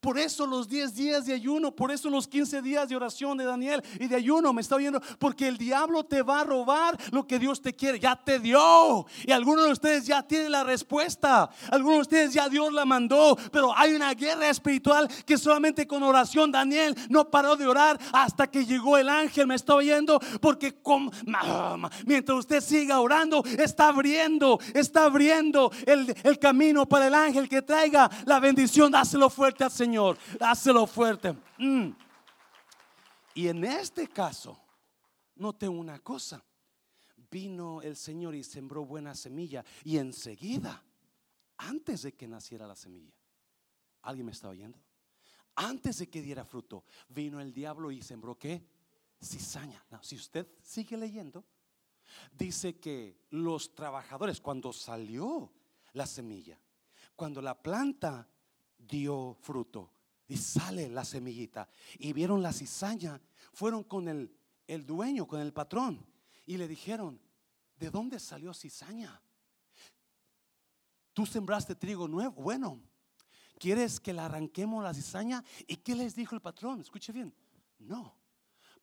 Speaker 1: Por eso los 10 días de ayuno, por eso los 15 días de oración de Daniel y de ayuno, me está oyendo, porque el diablo te va a robar lo que Dios te quiere, ya te dio. Y algunos de ustedes ya tienen la respuesta, algunos de ustedes ya Dios la mandó, pero hay una guerra espiritual que solamente con oración Daniel no paró de orar hasta que llegó el ángel, me está oyendo, porque mientras usted siga orando, está abriendo, está abriendo el, el camino para el ángel que traiga la bendición, dáselo fuerte Señor, hácelo fuerte. Mm. Y en este caso, note una cosa. Vino el Señor y sembró buena semilla y enseguida, antes de que naciera la semilla, ¿alguien me está oyendo? Antes de que diera fruto, vino el diablo y sembró qué? Cizaña. si usted sigue leyendo, dice que los trabajadores, cuando salió la semilla, cuando la planta dio fruto. Y sale la semillita. Y vieron la cizaña. Fueron con el, el dueño, con el patrón. Y le dijeron, ¿de dónde salió cizaña? Tú sembraste trigo nuevo. Bueno, ¿quieres que le arranquemos la cizaña? ¿Y qué les dijo el patrón? Escuche bien. No,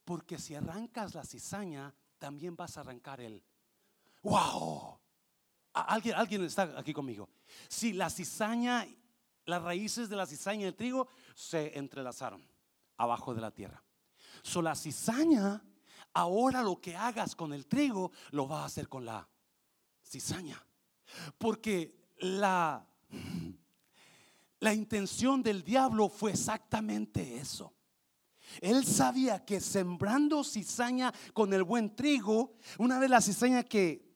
Speaker 1: porque si arrancas la cizaña, también vas a arrancar el... ¡Wow! ¿Alguien, alguien está aquí conmigo. Si la cizaña las raíces de la cizaña y el trigo se entrelazaron abajo de la tierra. So la cizaña, ahora lo que hagas con el trigo, lo vas a hacer con la cizaña. Porque la, la intención del diablo fue exactamente eso. Él sabía que sembrando cizaña con el buen trigo, una vez la cizaña que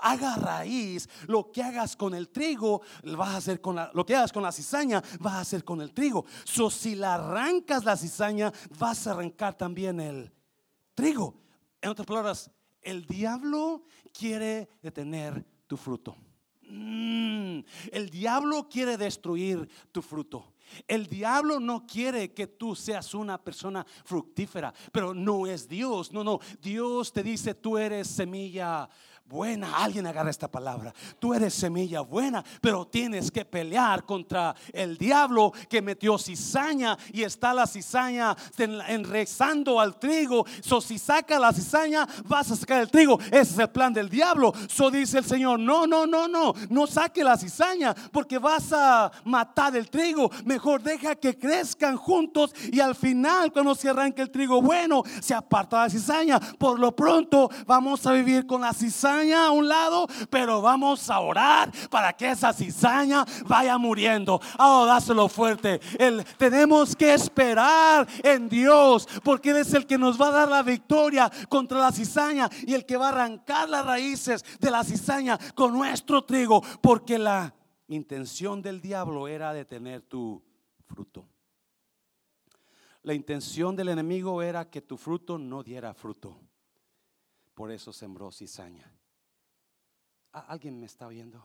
Speaker 1: haga raíz, lo que hagas con el trigo, vas a hacer con la, lo que hagas con la cizaña, vas a hacer con el trigo. So, si la arrancas la cizaña, vas a arrancar también el trigo. En otras palabras, el diablo quiere detener tu fruto. Mm, el diablo quiere destruir tu fruto. El diablo no quiere que tú seas una persona fructífera, pero no es Dios. No, no. Dios te dice, tú eres semilla buena. Alguien agarra esta palabra. Tú eres semilla buena, pero tienes que pelear contra el diablo que metió cizaña y está la cizaña enrezando al trigo. So, si saca la cizaña, vas a sacar el trigo. Ese es el plan del diablo. So dice el Señor: No, no, no, no, no saque la cizaña porque vas a matar el trigo. Mejor deja que crezcan juntos y al final, cuando se arranque el trigo bueno, se aparta la cizaña. Por lo pronto, vamos a vivir con la cizaña a un lado, pero vamos a orar para que esa cizaña vaya muriendo. Oh, dáselo fuerte. Tenemos que esperar en Dios, porque Él es el que nos va a dar la victoria contra la cizaña y el que va a arrancar las raíces de la cizaña con nuestro trigo, porque la intención del diablo era detener tu fruto. La intención del enemigo era que tu fruto no diera fruto. Por eso sembró cizaña. ¿Alguien me está oyendo?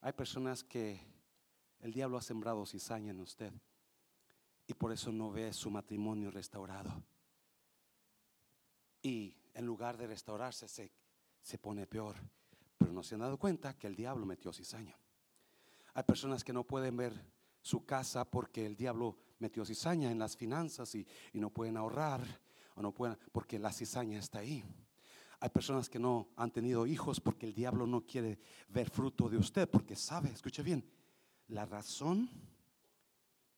Speaker 1: Hay personas que el diablo ha sembrado cizaña en usted y por eso no ve su matrimonio restaurado. Y en lugar de restaurarse se, se pone peor, pero no se han dado cuenta que el diablo metió cizaña. Hay personas que no pueden ver su casa porque el diablo metió cizaña en las finanzas y, y no pueden ahorrar o no pueden porque la cizaña está ahí. Hay personas que no han tenido hijos porque el diablo no quiere ver fruto de usted, porque sabe, escuche bien, la razón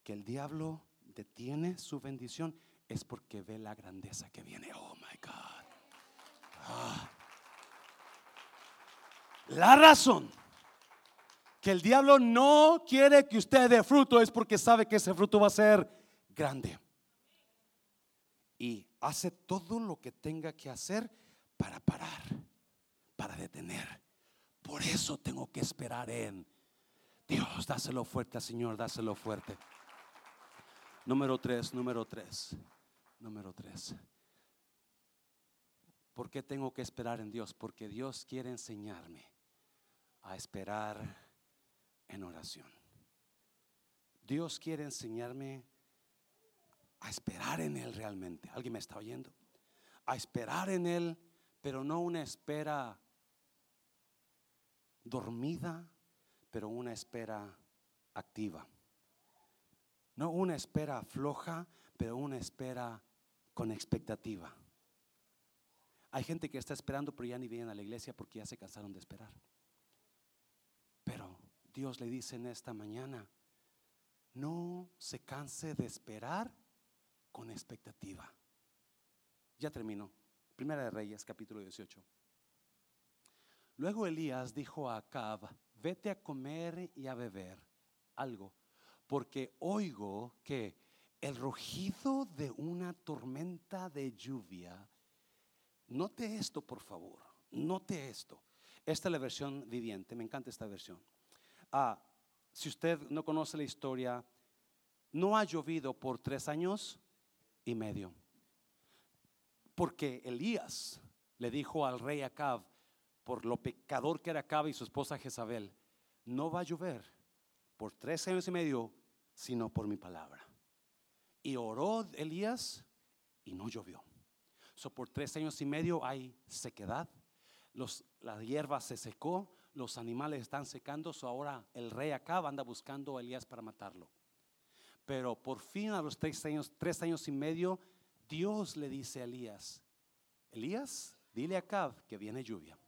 Speaker 1: que el diablo detiene su bendición es porque ve la grandeza que viene. Oh my God. Ah. La razón que el diablo no quiere que usted dé fruto es porque sabe que ese fruto va a ser grande. y hace todo lo que tenga que hacer para parar, para detener. Por eso tengo que esperar en Dios. Dáselo fuerte, Señor, dáselo fuerte. Número tres, número tres, número tres. ¿Por qué tengo que esperar en Dios? Porque Dios quiere enseñarme a esperar en oración. Dios quiere enseñarme a esperar en Él realmente. ¿Alguien me está oyendo? A esperar en Él, pero no una espera dormida, pero una espera activa. No una espera floja, pero una espera con expectativa. Hay gente que está esperando, pero ya ni vienen a la iglesia porque ya se cansaron de esperar. Pero Dios le dice en esta mañana, no se canse de esperar con expectativa. Ya terminó. Primera de Reyes, capítulo 18. Luego Elías dijo a Acab, vete a comer y a beber algo, porque oigo que el rugido de una tormenta de lluvia, note esto por favor, note esto. Esta es la versión viviente, me encanta esta versión. Ah, si usted no conoce la historia, no ha llovido por tres años y medio. Porque Elías le dijo al rey Acab, por lo pecador que era Acab y su esposa Jezabel, no va a llover por tres años y medio, sino por mi palabra. Y oró Elías y no llovió. So, por tres años y medio hay sequedad, los, la hierba se secó, los animales están secando, so ahora el rey Acab anda buscando a Elías para matarlo. Pero por fin a los tres años, tres años y medio, Dios le dice a Elías, Elías, dile a Acab que viene lluvia.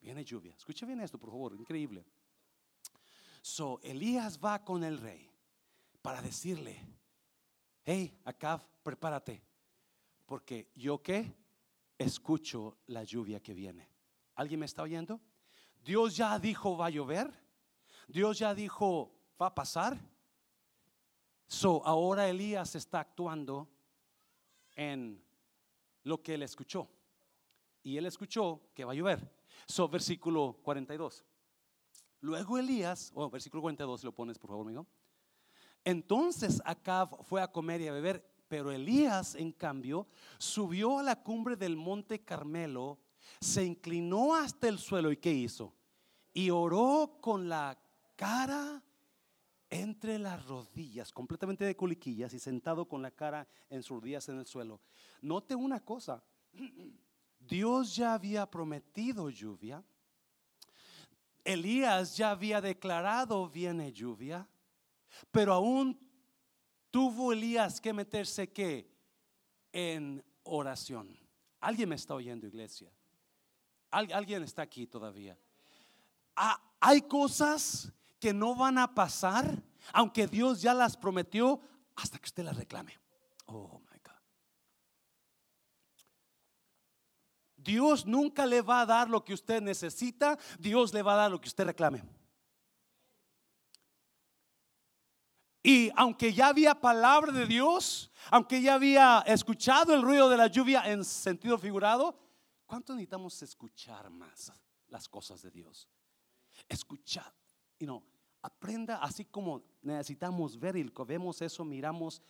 Speaker 1: Viene lluvia. Escucha bien esto, por favor, increíble. So, Elías va con el rey para decirle, hey, Acab, prepárate, porque yo qué, escucho la lluvia que viene. ¿Alguien me está oyendo? Dios ya dijo va a llover. Dios ya dijo va a pasar. So, ahora Elías está actuando en lo que él escuchó. Y él escuchó que va a llover. So, versículo 42. Luego Elías, o oh, versículo 42, lo pones por favor, amigo. Entonces Acab fue a comer y a beber, pero Elías, en cambio, subió a la cumbre del monte Carmelo, se inclinó hasta el suelo y ¿qué hizo? Y oró con la cara entre las rodillas, completamente de coliquillas y sentado con la cara en sus rodillas en el suelo. Note una cosa, [clears throat] Dios ya había prometido lluvia, Elías ya había declarado viene lluvia, pero aún tuvo Elías que meterse que en oración. ¿Alguien me está oyendo, iglesia? ¿Alguien está aquí todavía? Ah, hay cosas que no van a pasar, aunque Dios ya las prometió, hasta que usted las reclame. Oh my God. Dios nunca le va a dar lo que usted necesita, Dios le va a dar lo que usted reclame. Y aunque ya había palabra de Dios, aunque ya había escuchado el ruido de la lluvia en sentido figurado, ¿cuánto necesitamos escuchar más las cosas de Dios? Escuchar, y no, aprenda así como necesitamos ver y vemos eso, miramos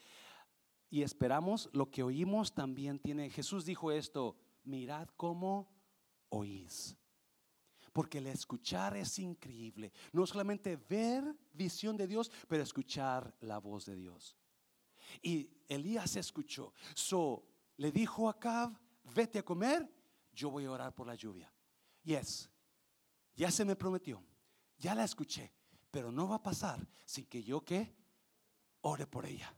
Speaker 1: y esperamos, lo que oímos también tiene. Jesús dijo esto, mirad cómo oís. Porque el escuchar es increíble. No solamente ver visión de Dios, pero escuchar la voz de Dios. Y Elías escuchó. So le dijo a Acab, vete a comer, yo voy a orar por la lluvia. Yes, ya se me prometió, ya la escuché pero no va a pasar sin que yo que ore por ella.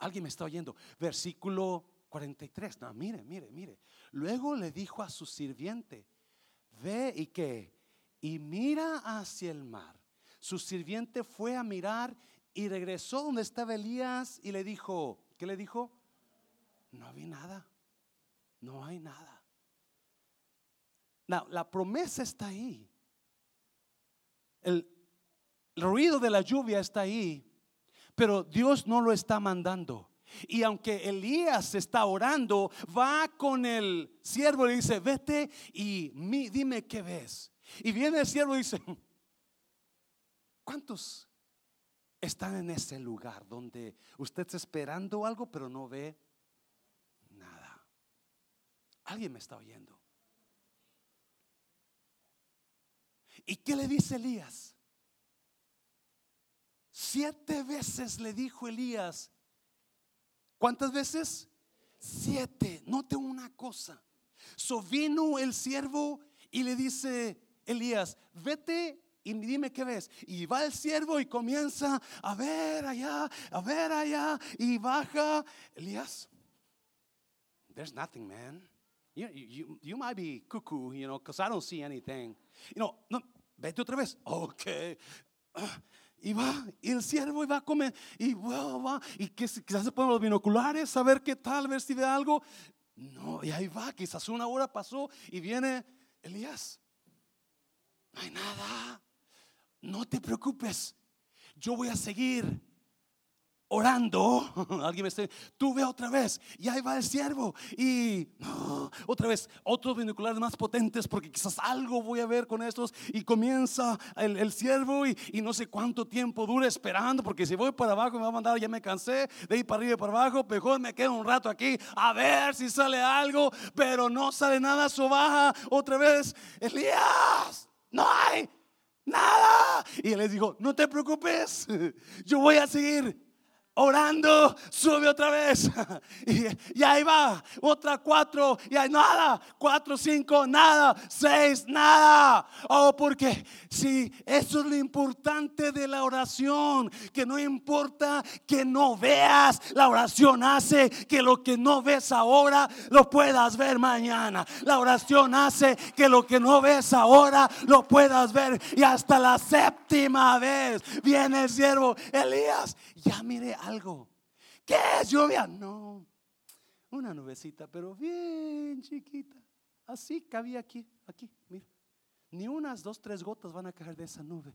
Speaker 1: ¿Alguien me está oyendo? Versículo 43. No, mire, mire, mire. Luego le dijo a su sirviente, ve y que, y mira hacia el mar. Su sirviente fue a mirar y regresó donde estaba Elías y le dijo, ¿qué le dijo? No había nada, no hay nada. La promesa está ahí. El, el ruido de la lluvia está ahí, pero Dios no lo está mandando. Y aunque Elías está orando, va con el siervo y dice, vete y dime qué ves. Y viene el siervo y dice, ¿cuántos están en ese lugar donde usted está esperando algo pero no ve nada? Alguien me está oyendo. ¿Y qué le dice Elías? Siete veces le dijo Elías, ¿cuántas veces? Siete, note una cosa. So vino el siervo y le dice, Elías, vete y dime qué ves. Y va el siervo y comienza a ver allá, a ver allá, y baja. Elías, there's nothing, man. You, you, you might be cuckoo, you know, because I don't see anything. You know, no, vete otra vez. Ok. Y va, y el siervo va a comer, y va, va, y que quizás se ponen los binoculares a ver qué tal, ver si ve algo. No, y ahí va, quizás una hora pasó y viene Elías. No hay nada, no te preocupes, yo voy a seguir orando, [laughs] alguien me dice, tú ve otra vez, y ahí va el siervo, y otra vez, otros binoculares más potentes, porque quizás algo voy a ver con estos, y comienza el, el siervo, y, y, no sé cuánto tiempo dura esperando, porque si voy para abajo me va a mandar, ya me cansé de ir para arriba y para abajo, mejor me quedo un rato aquí, a ver si sale algo, pero no sale nada, so baja otra vez, Elías, no hay nada, y él les dijo, no te preocupes, [laughs] yo voy a seguir orando, sube otra vez. [laughs] Y, ahí va, otra cuatro, y hay nada, cuatro, cinco, nada, seis, nada. Oh, porque si eso es lo importante de la oración, que no importa que no veas, la oración hace que lo que no ves ahora lo puedas ver mañana. La oración hace que lo que no ves ahora lo puedas ver. Y hasta la séptima vez viene el siervo Elías ya mire algo. ¿Qué es lluvia? No, una nubecita, pero bien chiquita. Así cabía aquí, aquí, mira. Ni unas dos, tres gotas van a caer de esa nube.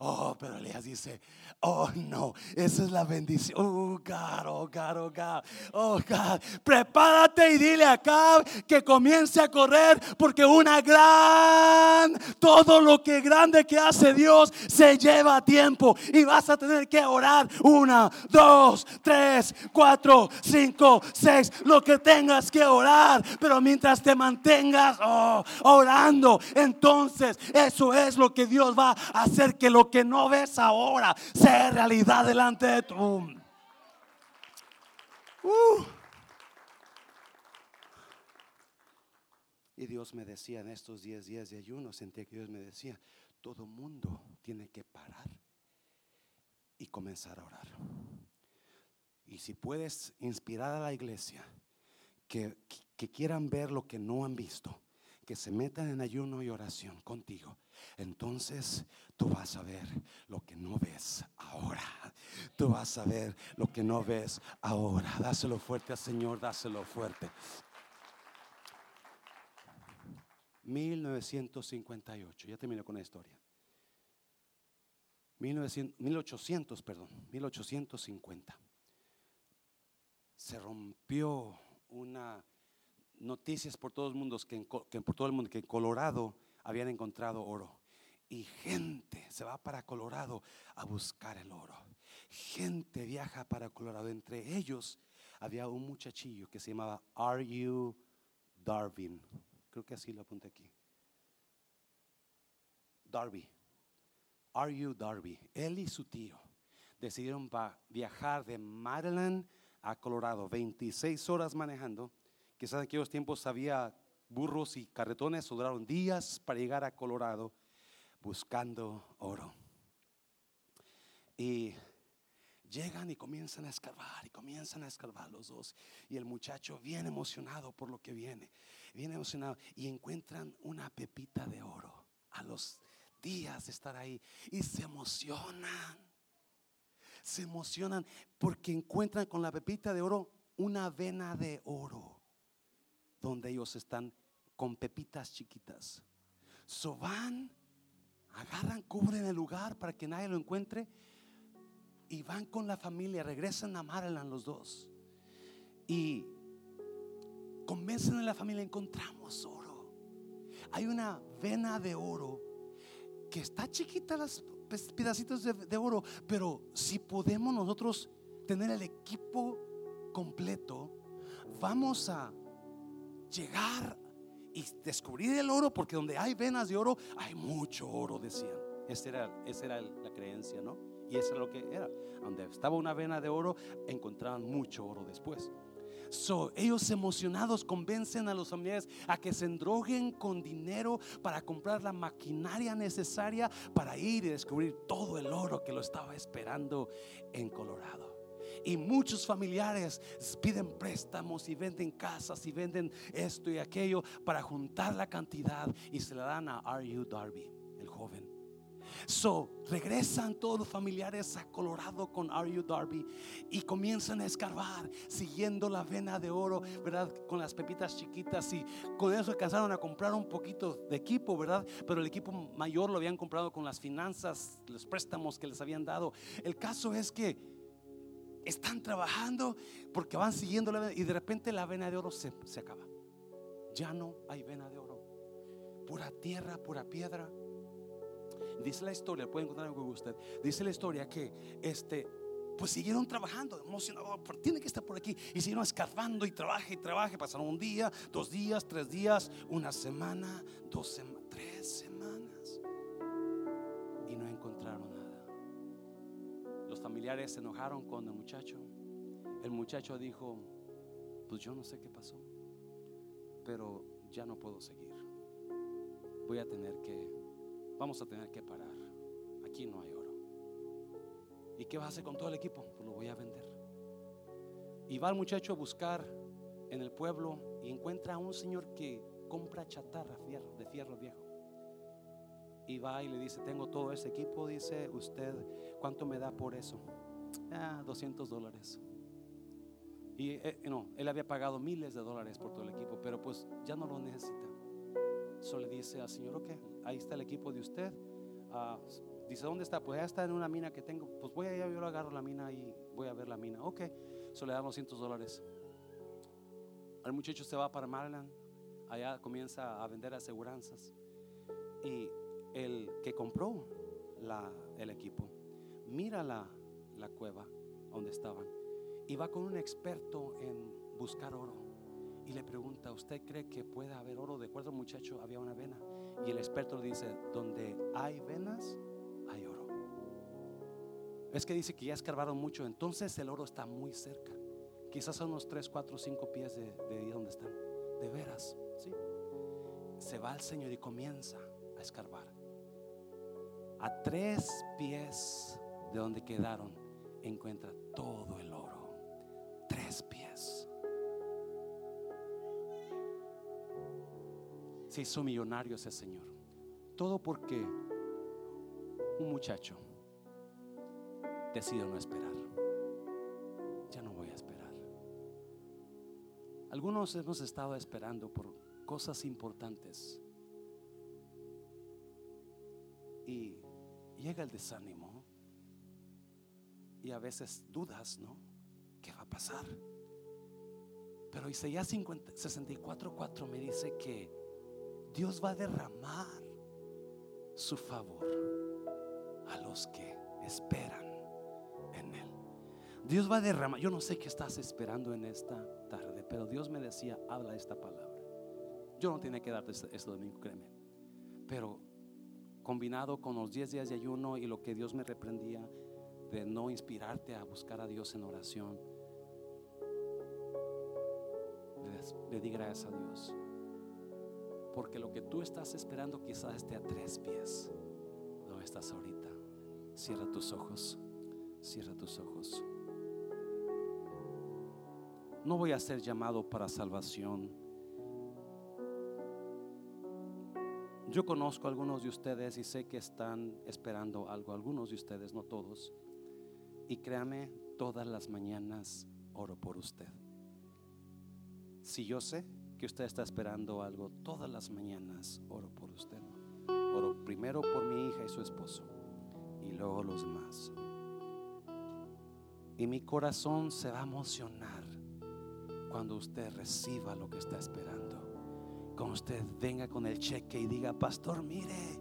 Speaker 1: Oh, pero Elías dice, oh no, esa es la bendición. Oh God, oh God, oh God, oh God. Prepárate y dile acá que comience a correr porque una gran, todo lo que grande que hace Dios se lleva tiempo y vas a tener que orar una, dos, tres, cuatro, cinco, seis, lo que tengas que orar. Pero mientras te mantengas oh, orando, entonces eso es lo que Dios va a hacer que lo que no ves ahora sea realidad delante de tu. Uh. Y Dios me decía en estos 10 días de ayuno, sentía que Dios me decía, todo mundo tiene que parar y comenzar a orar. Y si puedes inspirar a la iglesia que, que quieran ver lo que no han visto, que se metan en ayuno y oración contigo entonces tú vas a ver lo que no ves ahora. Tú vas a ver lo que no ves ahora. Dáselo fuerte al Señor, dáselo fuerte. 1958, ya termino con la historia. 1800, perdón, 1850. Se rompió una noticias por todo el mundo que, por todo el mundo que en Colorado habían encontrado oro. Y gente se va para Colorado a buscar el oro. Gente viaja para Colorado. Entre ellos había un muchachillo que se llamaba R.U. Darwin. Creo que así lo apunté aquí. Darby. R.U. Darby. Él y su tío decidieron viajar de Maryland a Colorado. 26 horas manejando. Quizás en aquellos tiempos había burros y carretones duraron días para llegar a Colorado buscando oro. Y llegan y comienzan a escarbar y comienzan a escarbar los dos. Y el muchacho viene emocionado por lo que viene, viene emocionado y encuentran una pepita de oro a los días de estar ahí y se emocionan. Se emocionan porque encuentran con la pepita de oro una vena de oro donde ellos están con pepitas chiquitas. So van, agarran, cubren el lugar para que nadie lo encuentre y van con la familia, regresan a Maryland los dos. Y convencen a la familia, encontramos oro. Hay una vena de oro que está chiquita las pedacitos de oro, pero si podemos nosotros tener el equipo completo, vamos a llegar y descubrir el oro, porque donde hay venas de oro, hay mucho oro, decían. Esa era, esa era la creencia, ¿no? Y eso es lo que era. Donde estaba una vena de oro, encontraban mucho oro después. So, ellos emocionados convencen a los familiares a que se endroguen con dinero para comprar la maquinaria necesaria para ir y descubrir todo el oro que lo estaba esperando en Colorado. Y muchos familiares piden préstamos y venden casas y venden esto y aquello para juntar la cantidad y se la dan a R.U. Darby, el joven. So, regresan todos los familiares a Colorado con R.U. Darby y comienzan a escarbar siguiendo la vena de oro, ¿verdad? Con las pepitas chiquitas y con eso alcanzaron a comprar un poquito de equipo, ¿verdad? Pero el equipo mayor lo habían comprado con las finanzas, los préstamos que les habían dado. El caso es que están trabajando porque van siguiendo la vena y de repente la vena de oro se, se acaba. Ya no hay vena de oro. Pura tierra, pura piedra. Dice la historia, pueden encontrar en Google usted. Dice la historia que este pues siguieron trabajando, emocionados, tiene que estar por aquí. Y siguieron escarbando y trabaje y trabaje. Pasaron un día, dos días, tres días, una semana, dos semanas, tres semanas. Familiares se enojaron con el muchacho. El muchacho dijo, pues yo no sé qué pasó, pero ya no puedo seguir. Voy a tener que vamos a tener que parar. Aquí no hay oro. ¿Y qué vas a hacer con todo el equipo? Pues lo voy a vender. Y va el muchacho a buscar en el pueblo y encuentra a un señor que compra chatarra de fierro viejo. Y va y le dice, tengo todo ese equipo, dice usted, ¿cuánto me da por eso? Ah, 200 dólares. Y eh, no, él había pagado miles de dólares por todo el equipo, pero pues ya no lo necesita. Solo le dice al Señor, ok, ahí está el equipo de usted. Ah, dice, ¿dónde está? Pues ya está en una mina que tengo. Pues voy allá, yo lo agarro la mina y voy a ver la mina. Ok, solo le dan 200 dólares. El muchacho se va para Maryland, allá comienza a vender aseguranzas. Y el que compró la, el equipo, mira la, la cueva donde estaban y va con un experto en buscar oro y le pregunta, ¿usted cree que puede haber oro? De acuerdo muchacho, había una vena. Y el experto le dice, donde hay venas, hay oro. Es que dice que ya escarbaron mucho, entonces el oro está muy cerca. Quizás son unos 3, 4, 5 pies de, donde están. De veras, ¿sí? Se va el Señor y comienza a escarbar. A tres pies de donde quedaron, encuentra todo el oro. Tres pies. se hizo millonario ese señor. Todo porque un muchacho decidió no esperar. Ya no voy a esperar. Algunos hemos estado esperando por cosas importantes. Y llega el desánimo. Y a veces dudas, ¿no? ¿Qué va a pasar? Pero Isaías 64:4 me dice que Dios va a derramar su favor a los que esperan en Él. Dios va a derramar, yo no sé qué estás esperando en esta tarde, pero Dios me decía, habla esta palabra. Yo no tenía que darte este, este domingo, créeme. Pero combinado con los 10 días de ayuno y lo que Dios me reprendía de no inspirarte a buscar a Dios en oración, le, di gracias a Dios. Porque lo que tú estás esperando quizás esté a tres pies. No estás ahorita. Cierra tus ojos. Cierra tus ojos. No voy a ser llamado para salvación. Yo conozco a algunos de ustedes y sé que están esperando algo. Algunos de ustedes, no todos. Y créame, todas las mañanas oro por usted. Si yo sé que usted está esperando algo todas las mañanas, oro por usted. Oro primero por mi hija y su esposo y luego los demás. Y mi corazón se va a emocionar cuando usted reciba lo que está esperando. Cuando usted venga con el cheque y diga, pastor, mire,